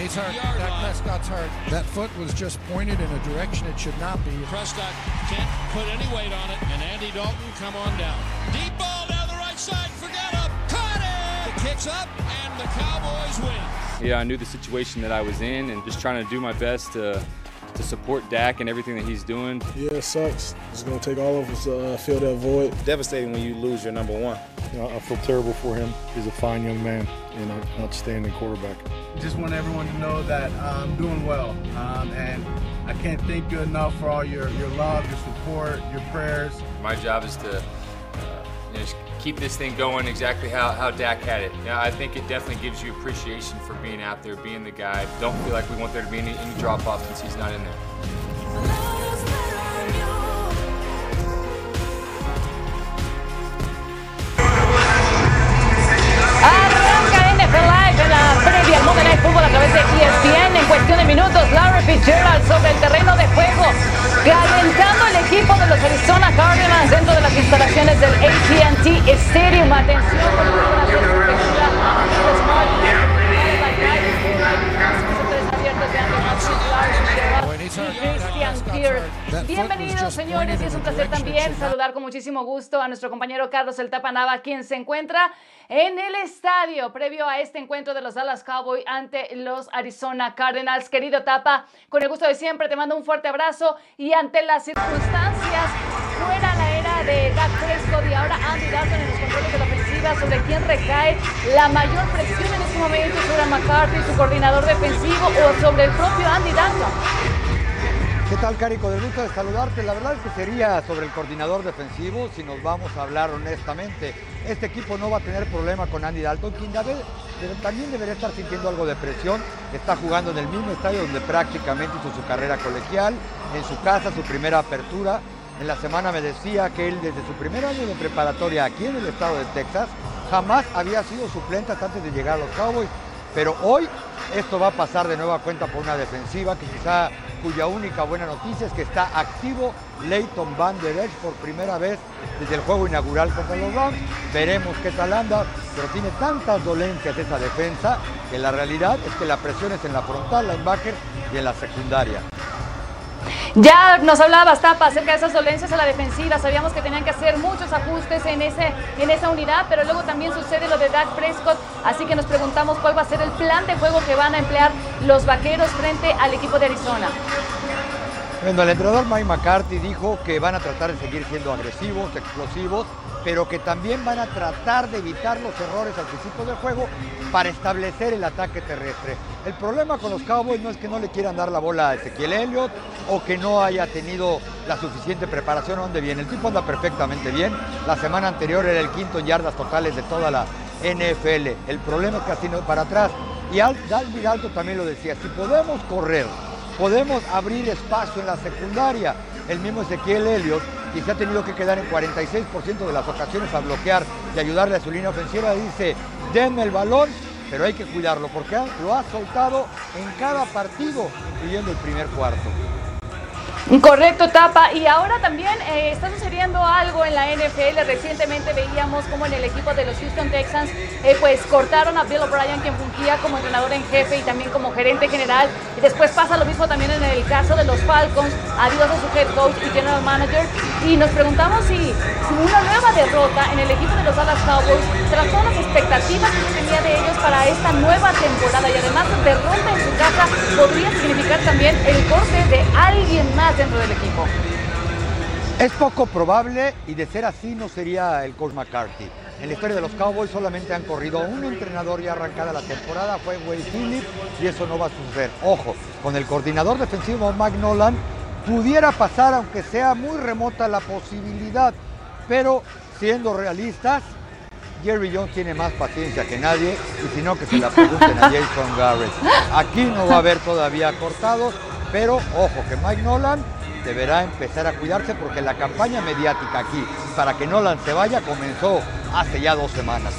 Boy, he's hurt. Dak Prescott's hurt. That foot was just pointed in a direction it should not be. Prescott can't put any weight on it, and Andy Dalton come on down. Deep ball down the right side. Forgot up. Caught it. The kicks up, and the Cowboys win. Yeah, I knew the situation that I was in, and just trying to do my best to to support Dak and everything that he's doing. Yeah, it sucks. It's going to take all of us to uh, fill that void. Devastating when you lose your number one. You know, I feel terrible for him. He's a fine young man and an outstanding quarterback. Just want everyone to know that I'm doing well, um, and I can't thank you enough for all your, your love, your support, your prayers. My job is to uh, you know, just keep this thing going exactly how, how Dak had it. Yeah, I think it definitely gives you appreciation for being out there, being the guy. Don't feel like we want there to be any, any drop off since he's not in there. Minutos, Larry Fitzgerald sobre el terreno de juego, calentando el equipo de los Arizona Cardinals dentro de las instalaciones del AT&T Stadium. Atención, con la Bienvenidos, señores, y es un placer también saludar con muchísimo gusto a nuestro compañero Carlos El Tapanava, quien se encuentra en el estadio previo a este encuentro de los Dallas Cowboys ante los Arizona Cardinals. Querido Tapa, con el gusto de siempre, te mando un fuerte abrazo y ante las circunstancias, fuera la era de Dak Prescott y ahora Andy Dalton en los controles de la ofensiva, sobre quién recae la mayor presión en este momento sobre McCarthy, su coordinador defensivo, o sobre el propio Andy Dalton. ¿Qué tal, Carico? De gusto de saludarte. La verdad es que sería sobre el coordinador defensivo, si nos vamos a hablar honestamente. Este equipo no va a tener problema con Andy Dalton, quien también debería estar sintiendo algo de presión. Está jugando en el mismo estadio donde prácticamente hizo su carrera colegial, en su casa, su primera apertura. En la semana me decía que él desde su primer año de preparatoria aquí en el estado de Texas jamás había sido suplente hasta antes de llegar a los Cowboys. Pero hoy esto va a pasar de nueva cuenta por una defensiva que quizá cuya única buena noticia es que está activo Leighton Van Der Esch por primera vez desde el juego inaugural contra los Rams. Veremos qué tal anda, pero tiene tantas dolencias esa defensa que la realidad es que la presión es en la frontal, linebacker y en la secundaria. Ya nos hablaba Tapa acerca de esas dolencias a la defensiva. Sabíamos que tenían que hacer muchos ajustes en, ese, en esa unidad, pero luego también sucede lo de Dak Prescott. Así que nos preguntamos cuál va a ser el plan de juego que van a emplear los vaqueros frente al equipo de Arizona. Bueno, el entrenador Mike McCarthy dijo que van a tratar de seguir siendo agresivos, explosivos, pero que también van a tratar de evitar los errores al principio del juego para establecer el ataque terrestre. El problema con los Cowboys no es que no le quieran dar la bola a Ezequiel Elliott o que no haya tenido la suficiente preparación a donde viene. El tipo anda perfectamente bien. La semana anterior era el quinto en yardas totales de toda la NFL. El problema es que así no para atrás. Y Al Dalby Alto también lo decía, si podemos correr podemos abrir espacio en la secundaria. El mismo Ezequiel Elliott, que se ha tenido que quedar en 46% de las ocasiones a bloquear y ayudarle a su línea ofensiva, dice, denme el balón, pero hay que cuidarlo, porque lo ha soltado en cada partido, incluyendo el primer cuarto. Correcto, Tapa. Y ahora también eh, está sucediendo algo en la NFL. Recientemente veíamos como en el equipo de los Houston Texans, eh, pues cortaron a Bill O'Brien, quien fungía como entrenador en jefe y también como gerente general. Y después pasa lo mismo también en el caso de los Falcons. Adiós a su head coach y general manager. Y nos preguntamos si, una nueva derrota en el equipo de los Dallas Cowboys, tras todas las expectativas que se tenía de ellos para esta nueva temporada y además derrota en su casa, podría significar también el corte de alguien más dentro del equipo. Es poco probable y de ser así no sería el coach McCarthy. En la historia de los Cowboys solamente han corrido un entrenador ya arrancada la temporada, fue Wade Phillips, y eso no va a suceder. Ojo, con el coordinador defensivo Mike Nolan pudiera pasar, aunque sea muy remota la posibilidad, pero siendo realistas, Jerry Jones tiene más paciencia que nadie y si no que se la pregunten a Jason Garrett. Aquí no va a haber todavía cortados, pero ojo que Mike Nolan deberá empezar a cuidarse porque la campaña mediática aquí para que Nolan se vaya comenzó hace ya dos semanas.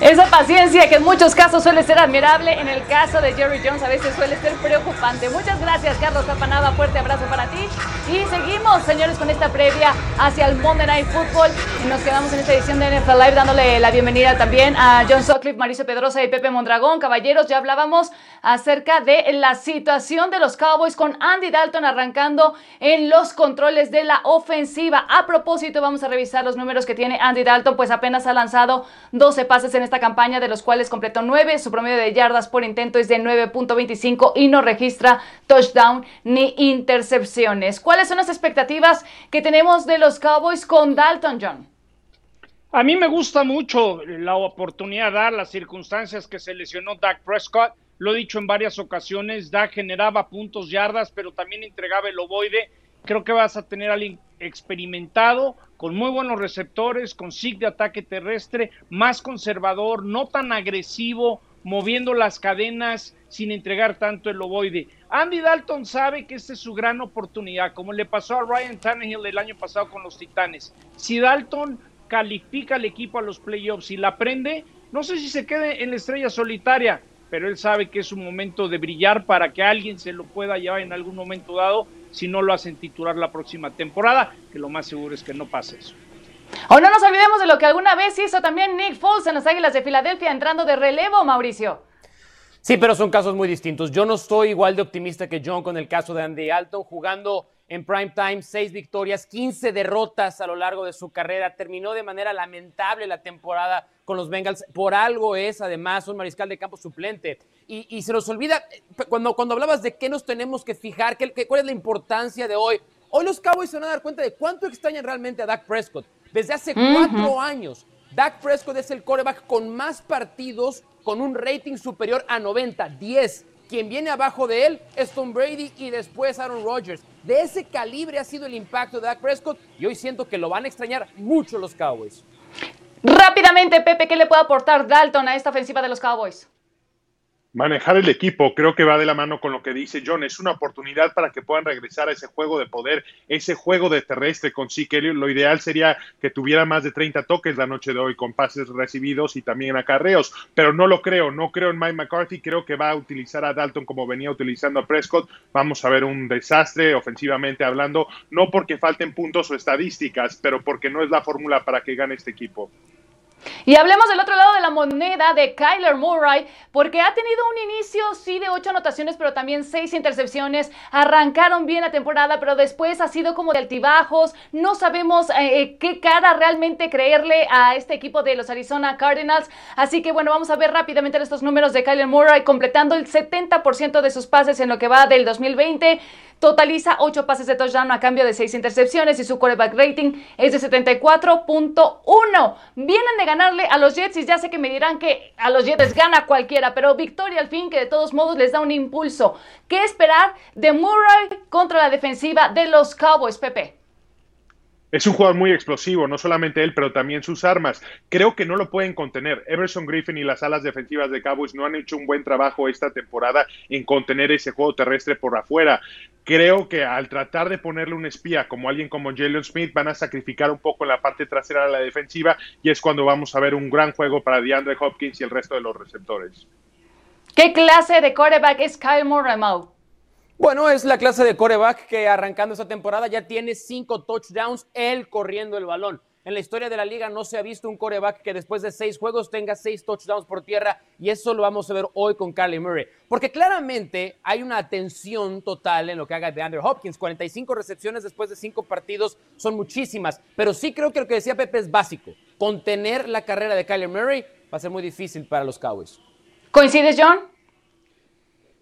Esa paciencia que en muchos casos suele ser admirable, en el caso de Jerry Jones a veces suele ser preocupante. Muchas gracias, Carlos Zapanada. Fuerte abrazo para ti. Y seguimos, señores, con esta previa hacia el Monday Night Football. Y nos quedamos en esta edición de NFL Live dándole la bienvenida también a John Sutcliffe, Mauricio Pedrosa y Pepe Mondragón. Caballeros, ya hablábamos acerca de la situación de los Cowboys con Andy Dalton arrancando en los controles de la ofensiva. A propósito, vamos a revisar los números que tiene Andy Dalton, pues apenas ha lanzado 12 pases en esta campaña, de los cuales completó 9. Su promedio de yardas por intento es de 9.25 y no registra touchdown ni intercepciones. ¿Cuáles son las expectativas que tenemos de los Cowboys con Dalton, John? A mí me gusta mucho la oportunidad, dar las circunstancias que se lesionó Dak Prescott. Lo he dicho en varias ocasiones, Dak generaba puntos, yardas, pero también entregaba el ovoide. Creo que vas a tener alguien experimentado, con muy buenos receptores, con SIG de ataque terrestre, más conservador, no tan agresivo, moviendo las cadenas sin entregar tanto el ovoide. Andy Dalton sabe que esta es su gran oportunidad, como le pasó a Ryan Tannehill el año pasado con los Titanes. Si Dalton califica al equipo a los playoffs y la prende, no sé si se quede en la estrella solitaria, pero él sabe que es un momento de brillar para que alguien se lo pueda llevar en algún momento dado si no lo hacen titular la próxima temporada, que lo más seguro es que no pase eso. O no nos olvidemos de lo que alguna vez hizo también Nick Foles en las Águilas de Filadelfia entrando de relevo, Mauricio. Sí, pero son casos muy distintos. Yo no estoy igual de optimista que John con el caso de Andy Alton, jugando en prime time, seis victorias, 15 derrotas a lo largo de su carrera. Terminó de manera lamentable la temporada con los Bengals. Por algo es, además, un mariscal de campo suplente. Y, se nos olvida, cuando, cuando hablabas de qué nos tenemos que fijar, qué, cuál es la importancia de hoy. Hoy los Cowboys se van a dar cuenta de cuánto extrañan realmente a Dak Prescott. Desde hace cuatro años, Dak Prescott es el quarterback con más partidos con un rating superior a 90, 10. Quien viene abajo de él es Tom Brady y después Aaron Rodgers. De ese calibre ha sido el impacto de Dak Prescott y hoy siento que lo van a extrañar mucho los Cowboys. Rápidamente, Pepe, ¿qué le puede aportar Dalton a esta ofensiva de los Cowboys? Manejar el equipo, creo que va de la mano con lo que dice John. Es una oportunidad para que puedan regresar a ese juego de poder, ese juego de terrestre con sí, Lo ideal sería que tuviera más de 30 toques la noche de hoy con pases recibidos y también acarreos, pero no lo creo. No creo en Mike McCarthy. Creo que va a utilizar a Dalton como venía utilizando a Prescott. Vamos a ver un desastre ofensivamente hablando, no porque falten puntos o estadísticas, pero porque no es la fórmula para que gane este equipo. Y hablemos del otro lado de la moneda de Kyler Murray, porque ha tenido un inicio, sí, de ocho anotaciones, pero también seis intercepciones. Arrancaron bien la temporada, pero después ha sido como de altibajos. No sabemos eh, eh, qué cara realmente creerle a este equipo de los Arizona Cardinals. Así que bueno, vamos a ver rápidamente estos números de Kyler Murray, completando el 70% de sus pases en lo que va del 2020. Totaliza 8 pases de touchdown a cambio de 6 intercepciones y su quarterback rating es de 74.1. Vienen de ganarle a los Jets y ya sé que me dirán que a los Jets gana cualquiera, pero victoria al fin que de todos modos les da un impulso. ¿Qué esperar de Murray contra la defensiva de los Cowboys, Pepe? Es un jugador muy explosivo, no solamente él, pero también sus armas. Creo que no lo pueden contener. Everson Griffin y las alas defensivas de Cowboys no han hecho un buen trabajo esta temporada en contener ese juego terrestre por afuera. Creo que al tratar de ponerle un espía como alguien como Jalen Smith van a sacrificar un poco la parte trasera de la defensiva y es cuando vamos a ver un gran juego para DeAndre Hopkins y el resto de los receptores. ¿Qué clase de quarterback es Kyle Murray, bueno, es la clase de coreback que arrancando esta temporada ya tiene cinco touchdowns, él corriendo el balón. En la historia de la liga no se ha visto un coreback que después de seis juegos tenga seis touchdowns por tierra y eso lo vamos a ver hoy con Carly Murray. Porque claramente hay una atención total en lo que haga de Andrew Hopkins. 45 recepciones después de cinco partidos son muchísimas, pero sí creo que lo que decía Pepe es básico. Contener la carrera de Kyler Murray va a ser muy difícil para los Cowboys. ¿Coincides, John?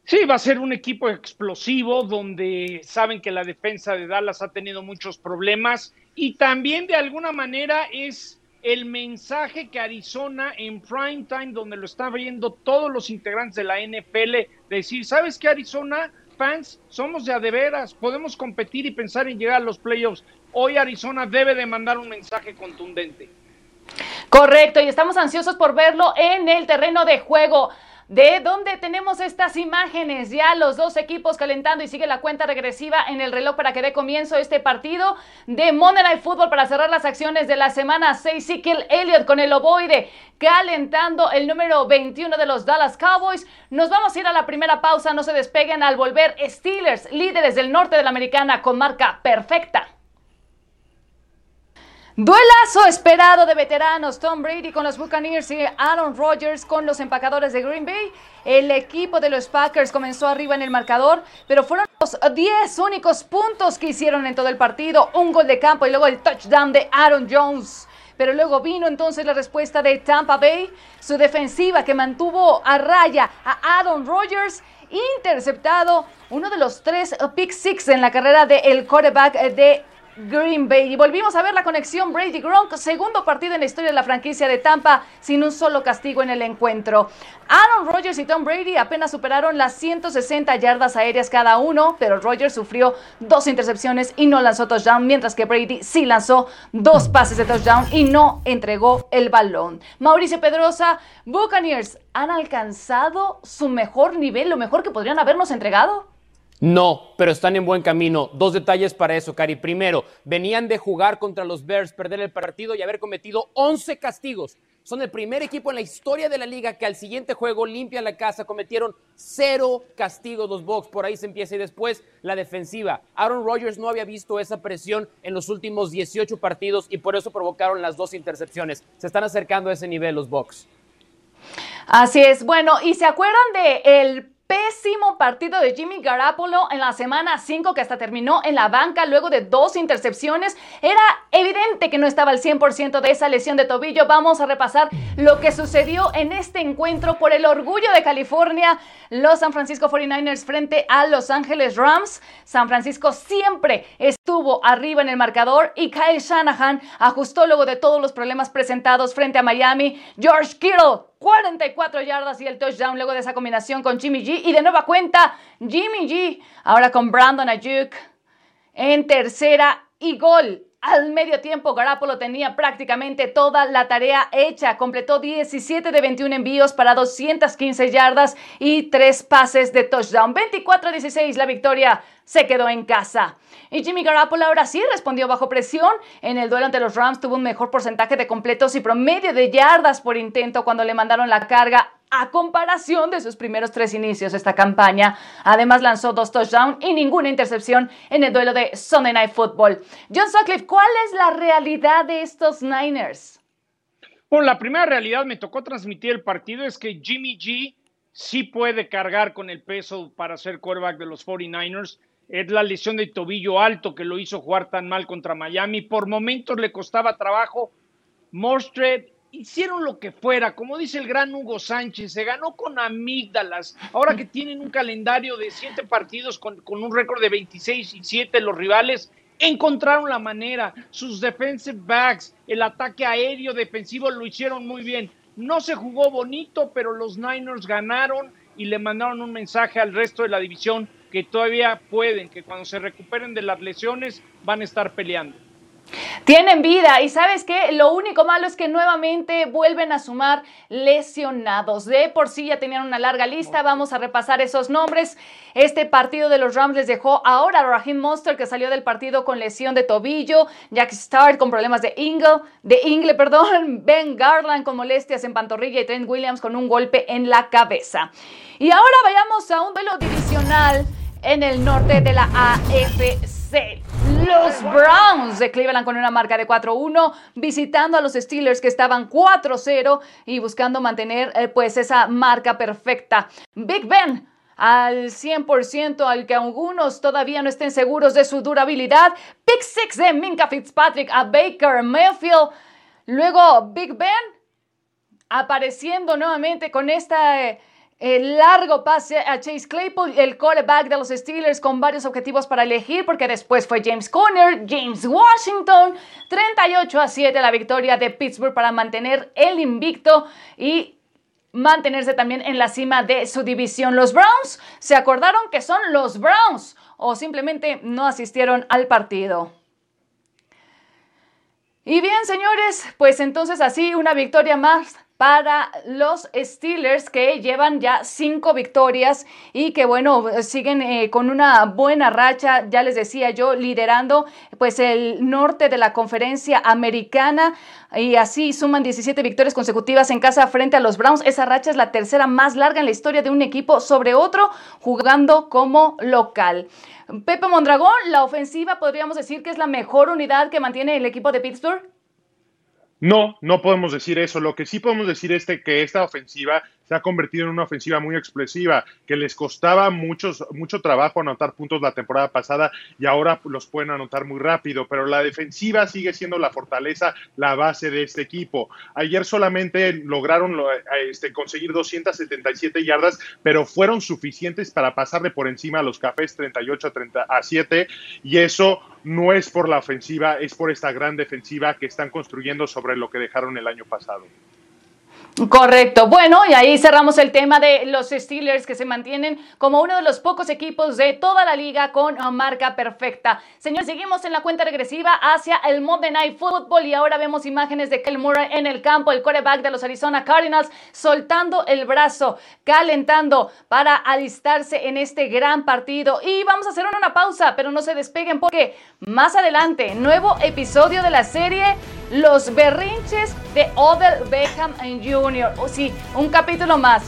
Sí, va a ser un equipo explosivo donde saben que la defensa de Dallas ha tenido muchos problemas y también de alguna manera es el mensaje que Arizona en prime time, donde lo están viendo todos los integrantes de la NFL, decir, ¿sabes qué Arizona? Fans, somos de a de veras, podemos competir y pensar en llegar a los playoffs. Hoy Arizona debe de mandar un mensaje contundente. Correcto, y estamos ansiosos por verlo en el terreno de juego. De donde tenemos estas imágenes, ya los dos equipos calentando y sigue la cuenta regresiva en el reloj para que dé comienzo este partido de Monday Night Football para cerrar las acciones de la semana 6. Sikel Elliott con el ovoide calentando el número 21 de los Dallas Cowboys. Nos vamos a ir a la primera pausa, no se despeguen al volver Steelers, líderes del norte de la americana con marca perfecta. Duelazo esperado de veteranos Tom Brady con los Buccaneers y Aaron Rodgers con los empacadores de Green Bay. El equipo de los Packers comenzó arriba en el marcador, pero fueron los 10 únicos puntos que hicieron en todo el partido. Un gol de campo y luego el touchdown de Aaron Jones. Pero luego vino entonces la respuesta de Tampa Bay, su defensiva que mantuvo a raya a Aaron Rodgers interceptado uno de los tres pick six en la carrera del quarterback de Green Bay. Y volvimos a ver la conexión Brady Gronk, segundo partido en la historia de la franquicia de Tampa sin un solo castigo en el encuentro. Aaron Rodgers y Tom Brady apenas superaron las 160 yardas aéreas cada uno, pero Rodgers sufrió dos intercepciones y no lanzó touchdown, mientras que Brady sí lanzó dos pases de touchdown y no entregó el balón. Mauricio Pedrosa, Buccaneers, ¿han alcanzado su mejor nivel, lo mejor que podrían habernos entregado? No, pero están en buen camino. Dos detalles para eso, Cari. Primero, venían de jugar contra los Bears, perder el partido y haber cometido 11 castigos. Son el primer equipo en la historia de la liga que al siguiente juego limpian la casa. Cometieron cero castigos los Bucks. Por ahí se empieza. Y después la defensiva. Aaron Rodgers no había visto esa presión en los últimos 18 partidos y por eso provocaron las dos intercepciones. Se están acercando a ese nivel los Bucks. Así es. Bueno, ¿y se acuerdan de el pésimo partido de Jimmy Garapolo en la semana 5 que hasta terminó en la banca luego de dos intercepciones. Era evidente que no estaba al 100% de esa lesión de tobillo. Vamos a repasar lo que sucedió en este encuentro por el orgullo de California. Los San Francisco 49ers frente a Los Ángeles Rams. San Francisco siempre estuvo arriba en el marcador y Kyle Shanahan ajustó luego de todos los problemas presentados frente a Miami. George Kittle 44 yardas y el touchdown luego de esa combinación con Jimmy G. Y de nueva cuenta, Jimmy G. Ahora con Brandon Ayuk en tercera y gol. Al medio tiempo, Garapolo tenía prácticamente toda la tarea hecha. Completó 17 de 21 envíos para 215 yardas y 3 pases de touchdown. 24-16 la victoria se quedó en casa. Y Jimmy Garoppolo ahora sí respondió bajo presión. En el duelo ante los Rams tuvo un mejor porcentaje de completos y promedio de yardas por intento cuando le mandaron la carga a comparación de sus primeros tres inicios esta campaña. Además lanzó dos touchdowns y ninguna intercepción en el duelo de Sunday Night Football. John Sutcliffe, ¿cuál es la realidad de estos Niners? Bueno, la primera realidad me tocó transmitir el partido es que Jimmy G sí puede cargar con el peso para ser quarterback de los 49ers. Es la lesión de tobillo alto que lo hizo jugar tan mal contra Miami. Por momentos le costaba trabajo. Mostred hicieron lo que fuera, como dice el gran Hugo Sánchez, se ganó con amígdalas. Ahora que tienen un calendario de siete partidos con, un récord de 26 y 7 los rivales, encontraron la manera. Sus defensive backs, el ataque aéreo defensivo lo hicieron muy bien. No se jugó bonito, pero los Niners ganaron y le mandaron un mensaje al resto de la división que todavía pueden, que cuando se recuperen de las lesiones van a estar peleando. Tienen vida y sabes qué, lo único malo es que nuevamente vuelven a sumar lesionados. De por sí ya tenían una larga lista, vamos a repasar esos nombres. Este partido de los Rams les dejó ahora a Raheem Monster que salió del partido con lesión de tobillo, Jack Starr con problemas de ingle, de ingle, perdón, Ben Garland con molestias en pantorrilla y Trent Williams con un golpe en la cabeza. Y ahora vayamos a un duelo divisional en el norte de la AFC. Los Browns de Cleveland con una marca de 4-1, visitando a los Steelers que estaban 4-0 y buscando mantener eh, pues esa marca perfecta. Big Ben al 100%, al que algunos todavía no estén seguros de su durabilidad. Pick 6 de Minka Fitzpatrick a Baker Mayfield. Luego Big Ben apareciendo nuevamente con esta... Eh, el largo pase a Chase Claypool, el quarterback de los Steelers con varios objetivos para elegir, porque después fue James Conner, James Washington, 38 a 7 la victoria de Pittsburgh para mantener el invicto y mantenerse también en la cima de su división. Los Browns se acordaron que son los Browns o simplemente no asistieron al partido. Y bien, señores, pues entonces así una victoria más para los Steelers que llevan ya cinco victorias y que bueno, siguen eh, con una buena racha, ya les decía yo, liderando pues el norte de la conferencia americana y así suman 17 victorias consecutivas en casa frente a los Browns. Esa racha es la tercera más larga en la historia de un equipo sobre otro jugando como local. Pepe Mondragón, la ofensiva podríamos decir que es la mejor unidad que mantiene el equipo de Pittsburgh. No, no podemos decir eso. Lo que sí podemos decir es que esta ofensiva se ha convertido en una ofensiva muy explosiva, que les costaba mucho trabajo anotar puntos la temporada pasada y ahora los pueden anotar muy rápido, pero la defensiva sigue siendo la fortaleza, la base de este equipo. Ayer solamente lograron este, conseguir 277 yardas, pero fueron suficientes para pasarle por encima a los cafés 38 a, 30, a 7 y eso no es por la ofensiva, es por esta gran defensiva que están construyendo sobre lo que dejaron el año pasado. Correcto. Bueno, y ahí cerramos el tema de los Steelers que se mantienen como uno de los pocos equipos de toda la liga con marca perfecta. Señores, seguimos en la cuenta regresiva hacia el Monday Night Football y ahora vemos imágenes de Kel Murray en el campo, el quarterback de los Arizona Cardinals, soltando el brazo, calentando para alistarse en este gran partido. Y vamos a hacer una pausa, pero no se despeguen porque más adelante, nuevo episodio de la serie Los berrinches de Odell Beckham Jr. O sí, un capítulo más.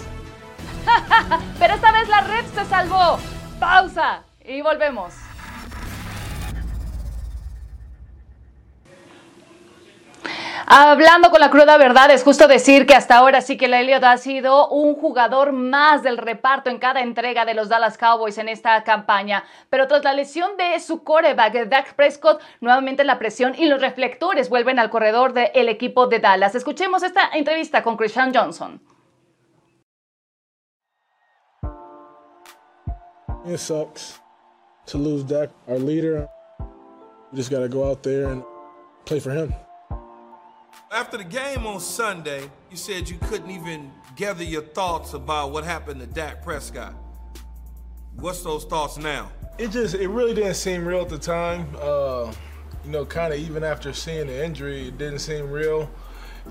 Pero esta vez la red se salvó. Pausa y volvemos. Hablando con la cruda verdad, es justo decir que hasta ahora sí que la Elliot ha sido un jugador más del reparto en cada entrega de los Dallas Cowboys en esta campaña. Pero tras la lesión de su coreback, Dak Prescott, nuevamente la presión y los reflectores vuelven al corredor del equipo de Dallas. Escuchemos esta entrevista con Christian Johnson. It sucks to lose Dak, our leader. We just got to go out there and play for him. After the game on Sunday, you said you couldn't even gather your thoughts about what happened to Dak Prescott. What's those thoughts now? It just, it really didn't seem real at the time. Uh, you know, kind of even after seeing the injury, it didn't seem real.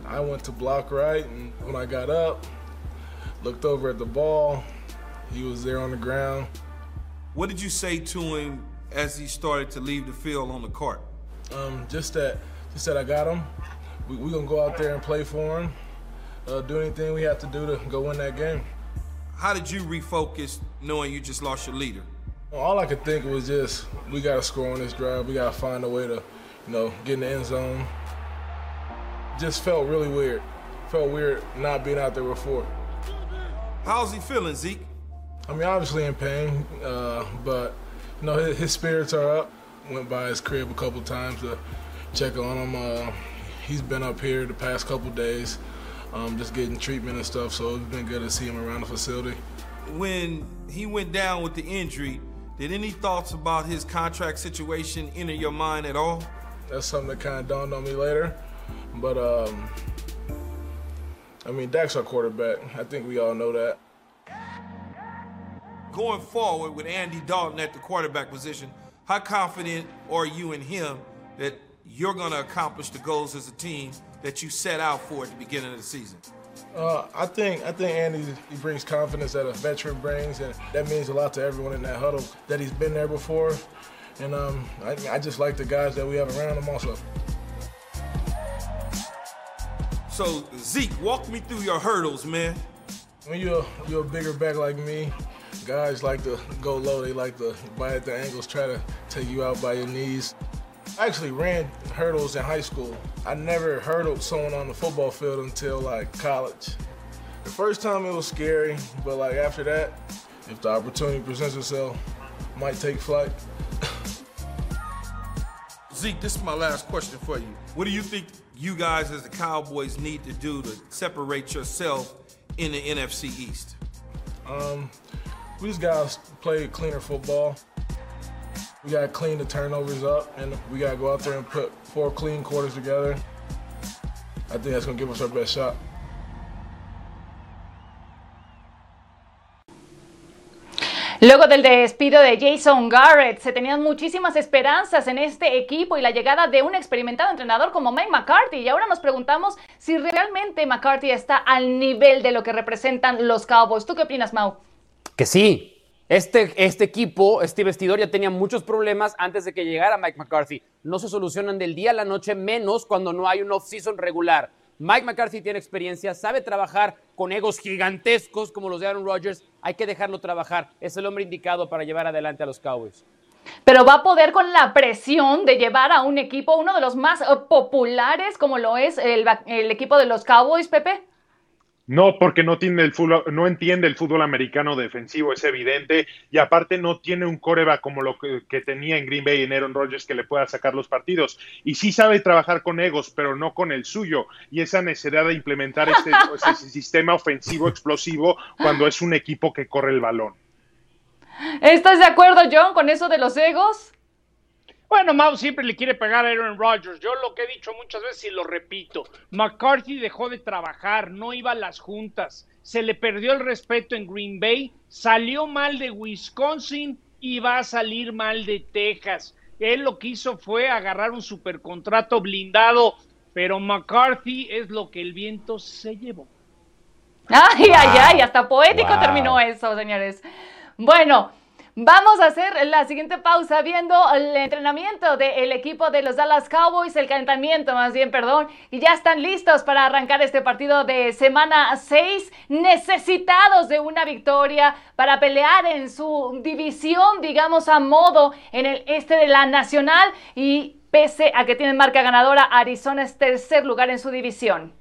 I went to block right, and when I got up, looked over at the ball, he was there on the ground. What did you say to him as he started to leave the field on the cart? Um, just that, just that I got him we, we gonna go out there and play for him. Uh, do anything we have to do to go win that game. How did you refocus knowing you just lost your leader? All I could think was just we got to score on this drive. We got to find a way to, you know, get in the end zone. Just felt really weird. Felt weird not being out there before. How's he feeling, Zeke? I mean, obviously in pain, uh, but you know his, his, spirits are up. Went by his crib a couple times to check on him. Uh, he's been up here the past couple days, um, just getting treatment and stuff. So it's been good to see him around the facility. When he went down with the injury, did any thoughts about his contract situation enter your mind at all? That's something that kind of dawned on me later. But um, I mean, Dak's our quarterback. I think we all know that. Going forward with Andy Dalton at the quarterback position, how confident are you in him that you're going to accomplish the goals as a team that you set out for at the beginning of the season? Uh, I think I think Andy he brings confidence that a veteran brings, and that means a lot to everyone in that huddle that he's been there before. And um, I, I just like the guys that we have around him also. So Zeke, walk me through your hurdles, man. When you're you're a bigger back like me, guys like to go low. They like to bite at the angles, try to take you out by your knees. I actually ran hurdles in high school. I never hurdled someone on the football field until like college. The first time it was scary, but like after that, if the opportunity presents itself, might take flight. Zeke, this is my last question for you. What do you think you guys as the Cowboys need to do to separate yourself in the NFC East? Um, we just gotta play cleaner football. We got to clean the turnovers up, and we got to go out there and put four clean quarters together. I think that's going to give us our best shot. Luego del despido de Jason Garrett, se tenían muchísimas esperanzas en este equipo y la llegada de un experimentado entrenador como Mike McCarthy. Y ahora nos preguntamos si realmente McCarthy está al nivel de lo que representan los Cowboys. ¿Tú qué opinas, Mau? Que sí. Este, este equipo, este vestidor ya tenía muchos problemas antes de que llegara Mike McCarthy. No se solucionan del día a la noche, menos cuando no hay un off-season regular. Mike McCarthy tiene experiencia, sabe trabajar con egos gigantescos como los de Aaron Rodgers. Hay que dejarlo trabajar. Es el hombre indicado para llevar adelante a los Cowboys. Pero va a poder con la presión de llevar a un equipo, uno de los más eh, populares como lo es el, el equipo de los Cowboys, Pepe. No, porque no tiene el fútbol, no entiende el fútbol americano defensivo, es evidente, y aparte no tiene un coreba como lo que, tenía en Green Bay en Aaron Rodgers que le pueda sacar los partidos. Y sí sabe trabajar con egos, pero no con el suyo. Y esa necesidad de implementar este, este sistema ofensivo explosivo cuando es un equipo que corre el balón. ¿Estás de acuerdo, John, con eso de los egos? Bueno, Mau siempre le quiere pegar a Aaron Rodgers. Yo lo que he dicho muchas veces y lo repito, McCarthy dejó de trabajar, no iba a las juntas, se le perdió el respeto en Green Bay, salió mal de Wisconsin y va a salir mal de Texas. Él lo que hizo fue agarrar un supercontrato blindado, pero McCarthy es lo que el viento se llevó. Ay, ay, ay, hasta poético terminó eso, señores. Bueno, Vamos a hacer la siguiente pausa viendo el entrenamiento del equipo de los Dallas Cowboys, el calentamiento más bien, perdón, y ya están listos para arrancar este partido de semana 6, necesitados de una victoria para pelear en su división, digamos a modo, en el este de la Nacional y pese a que tienen marca ganadora, Arizona es tercer lugar en su división.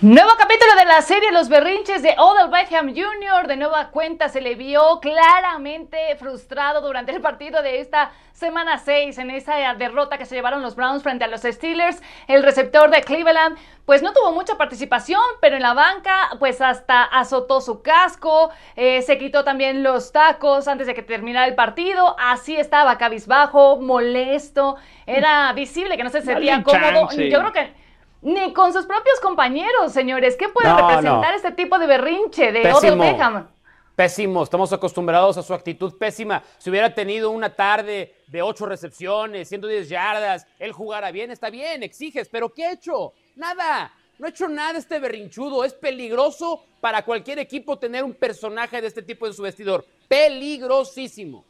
Nuevo capítulo de la serie Los berrinches de Odell Beckham Jr. De nueva cuenta se le vio claramente frustrado durante el partido de esta semana 6 en esa derrota que se llevaron los Browns frente a los Steelers. El receptor de Cleveland pues no tuvo mucha participación, pero en la banca pues hasta azotó su casco, eh, se quitó también los tacos antes de que terminara el partido. Así estaba cabizbajo, molesto, era visible que no se sentía cómodo. Yo creo que ni con sus propios compañeros, señores. ¿Qué puede representar este tipo de berrinche de Odell Beckham? Pésimo, estamos acostumbrados a su actitud pésima. Si hubiera tenido una tarde de ocho recepciones, 110 yardas, él jugara bien, está bien, exiges, pero ¿qué ha hecho? Nada, no ha hecho nada este berrinchudo. Es peligroso para cualquier equipo tener un personaje de este tipo en su vestidor. Peligrosísimo.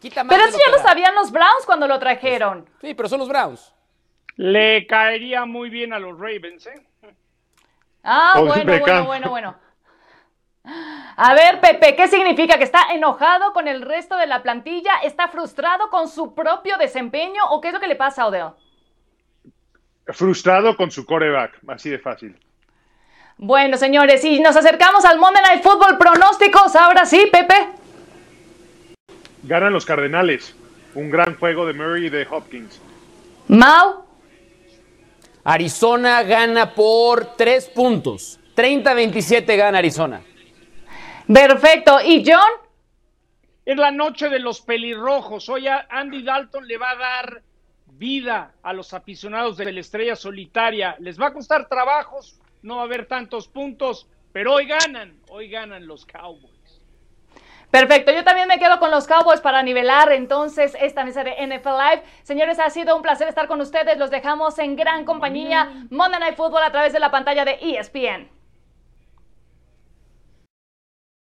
pero eso ya lo sabían los Browns cuando lo trajeron. Sí, pero son los Browns. Le caería muy bien a los Ravens, ¿eh? Ah, bueno, bueno, bueno, bueno. A ver, Pepe, ¿qué significa? ¿Que está enojado con el resto de la plantilla? ¿Está frustrado con su propio desempeño? ¿O qué es lo que le pasa a Odell? Frustrado con su coreback, así de fácil. Bueno, señores, y nos acercamos al Monday Night Football pronósticos. Ahora sí, Pepe. Ganan los Cardenales. Un gran juego de Murray y de Hopkins. Mau. Arizona gana por tres puntos. 30-27 gana Arizona. Perfecto. ¿Y John? Es la noche de los pelirrojos. Hoy Andy Dalton le va a dar vida a los aficionados de la estrella solitaria. Les va a costar trabajos, no va a haber tantos puntos, pero hoy ganan, hoy ganan los Cowboys. Perfecto, yo también me quedo con los Cowboys para nivelar entonces esta mesa de NFL Live. Señores, ha sido un placer estar con ustedes. Los dejamos en gran compañía. Monday Night Football a través de la pantalla de ESPN.